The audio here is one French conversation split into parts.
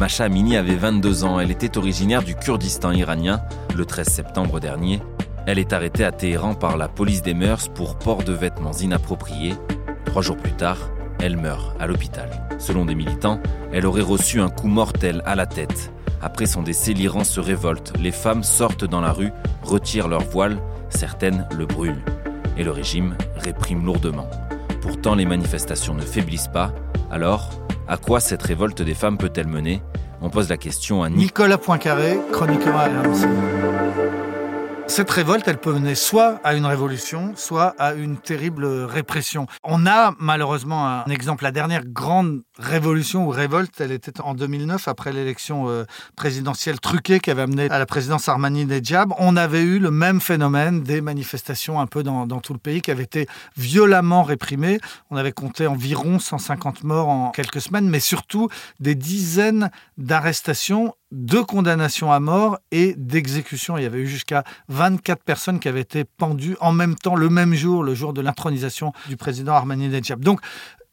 Masha Amini avait 22 ans. Elle était originaire du Kurdistan iranien. Le 13 septembre dernier, elle est arrêtée à Téhéran par la police des mœurs pour port de vêtements inappropriés. Trois jours plus tard, elle meurt à l'hôpital. Selon des militants, elle aurait reçu un coup mortel à la tête. Après son décès, l'Iran se révolte. Les femmes sortent dans la rue, retirent leur voile, certaines le brûlent. Et le régime réprime lourdement. Pourtant, les manifestations ne faiblissent pas. Alors, à quoi cette révolte des femmes peut-elle mener? On pose la question à Nicolas Poincaré, chroniqueur à RMC. Cette révolte, elle peut mener soit à une révolution, soit à une terrible répression. On a malheureusement un exemple. La dernière grande révolution ou révolte, elle était en 2009, après l'élection euh, présidentielle truquée qui avait amené à la présidence Armani Nedjab. On avait eu le même phénomène, des manifestations un peu dans, dans tout le pays qui avaient été violemment réprimées. On avait compté environ 150 morts en quelques semaines, mais surtout des dizaines d'arrestations de condamnations à mort et d'exécutions. Il y avait eu jusqu'à 24 personnes qui avaient été pendues en même temps, le même jour, le jour de l'intronisation du président Armani Nedjab. Donc,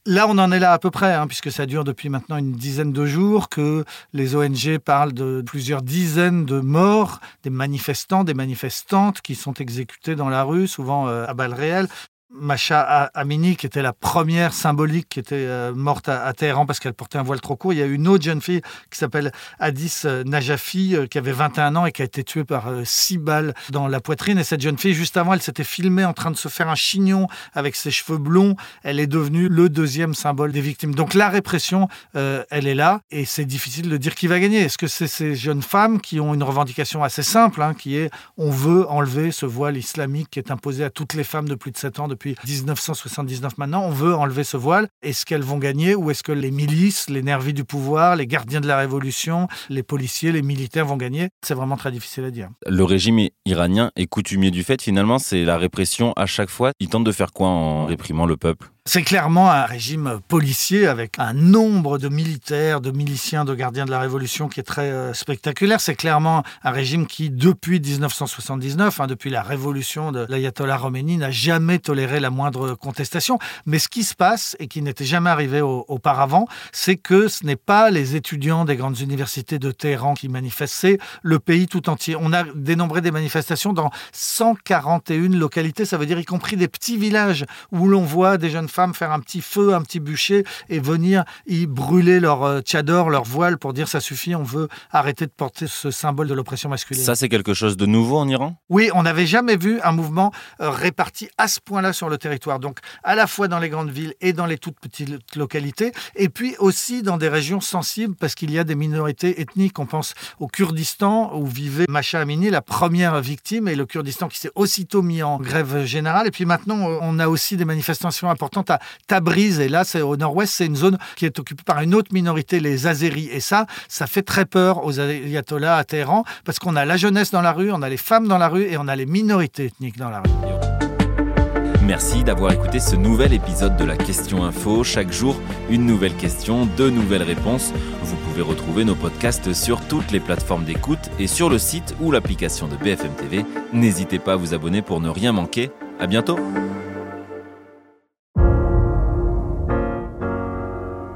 Là, on en est là à peu près, hein, puisque ça dure depuis maintenant une dizaine de jours, que les ONG parlent de plusieurs dizaines de morts, des manifestants, des manifestantes qui sont exécutés dans la rue, souvent euh, à balles réelles. Macha Amini, qui était la première symbolique qui était euh, morte à, Téhéran parce qu'elle portait un voile trop court. Il y a une autre jeune fille qui s'appelle Hadis euh, Najafi, euh, qui avait 21 ans et qui a été tuée par six balles dans la poitrine. Et cette jeune fille, juste avant, elle s'était filmée en train de se faire un chignon avec ses cheveux blonds. Elle est devenue le deuxième symbole des victimes. Donc la répression, elle est là et c'est difficile de dire qui va gagner. Est-ce que c'est ces jeunes femmes qui ont une revendication assez simple, hein, qui est on veut enlever ce voile islamique qui est imposé à toutes les femmes de plus de 7 ans 1979 maintenant. On veut enlever ce voile. Est-ce qu'elles vont gagner ou est-ce que les milices, les nervis du pouvoir, les gardiens de la révolution, les policiers, les militaires vont gagner? C'est vraiment très difficile à dire. Le régime iranien est coutumier du fait, finalement, c'est la répression à chaque fois. Il tente de faire quoi en réprimant le peuple? C'est clairement un régime policier avec un nombre de militaires, de miliciens, de gardiens de la Révolution qui est très euh, spectaculaire. C'est clairement un régime qui, depuis 1979, hein, depuis la révolution de l'ayatollah Khomeini, n'a jamais toléré la moindre contestation. Mais ce qui se passe, et qui n'était jamais arrivé auparavant, c'est que ce n'est pas les étudiants des grandes universités de Téhéran qui manifestent, c'est le pays tout entier. On a dénombré des manifestations dans 141 localités, ça veut dire y compris des petits villages où l'on voit des jeunes femmes faire un petit feu, un petit bûcher et venir y brûler leur euh, tchador, leur voile pour dire ça suffit, on veut arrêter de porter ce symbole de l'oppression masculine. Ça, c'est quelque chose de nouveau en Iran? Oui, on n'avait jamais vu un mouvement euh, réparti à ce point-là sur le territoire. Donc, à la fois dans les grandes villes et dans les toutes petites localités, et puis aussi dans des régions sensibles parce qu'il y a des minorités ethniques. On pense au Kurdistan où vivait Masha Amini, la première victime, et le Kurdistan qui s'est aussitôt mis en grève générale. Et puis maintenant, on a aussi des manifestations importantes à Tabriz. Et là, c'est au nord-ouest, c'est une zone qui est occupée par une autre minorité, les Azéris. Et ça, ça fait très peur aux ayatollahs à Téhéran parce qu'on a la jeunesse dans la rue, on a les femmes dans la rue et on a les minorités ethniques dans la rue. Merci d'avoir écouté ce nouvel épisode de la Question Info. Chaque jour, une nouvelle question, deux nouvelles réponses. Vous pouvez retrouver nos podcasts sur toutes les plateformes d'écoute et sur le site ou l'application de BFM TV. N'hésitez pas à vous abonner pour ne rien manquer. À bientôt!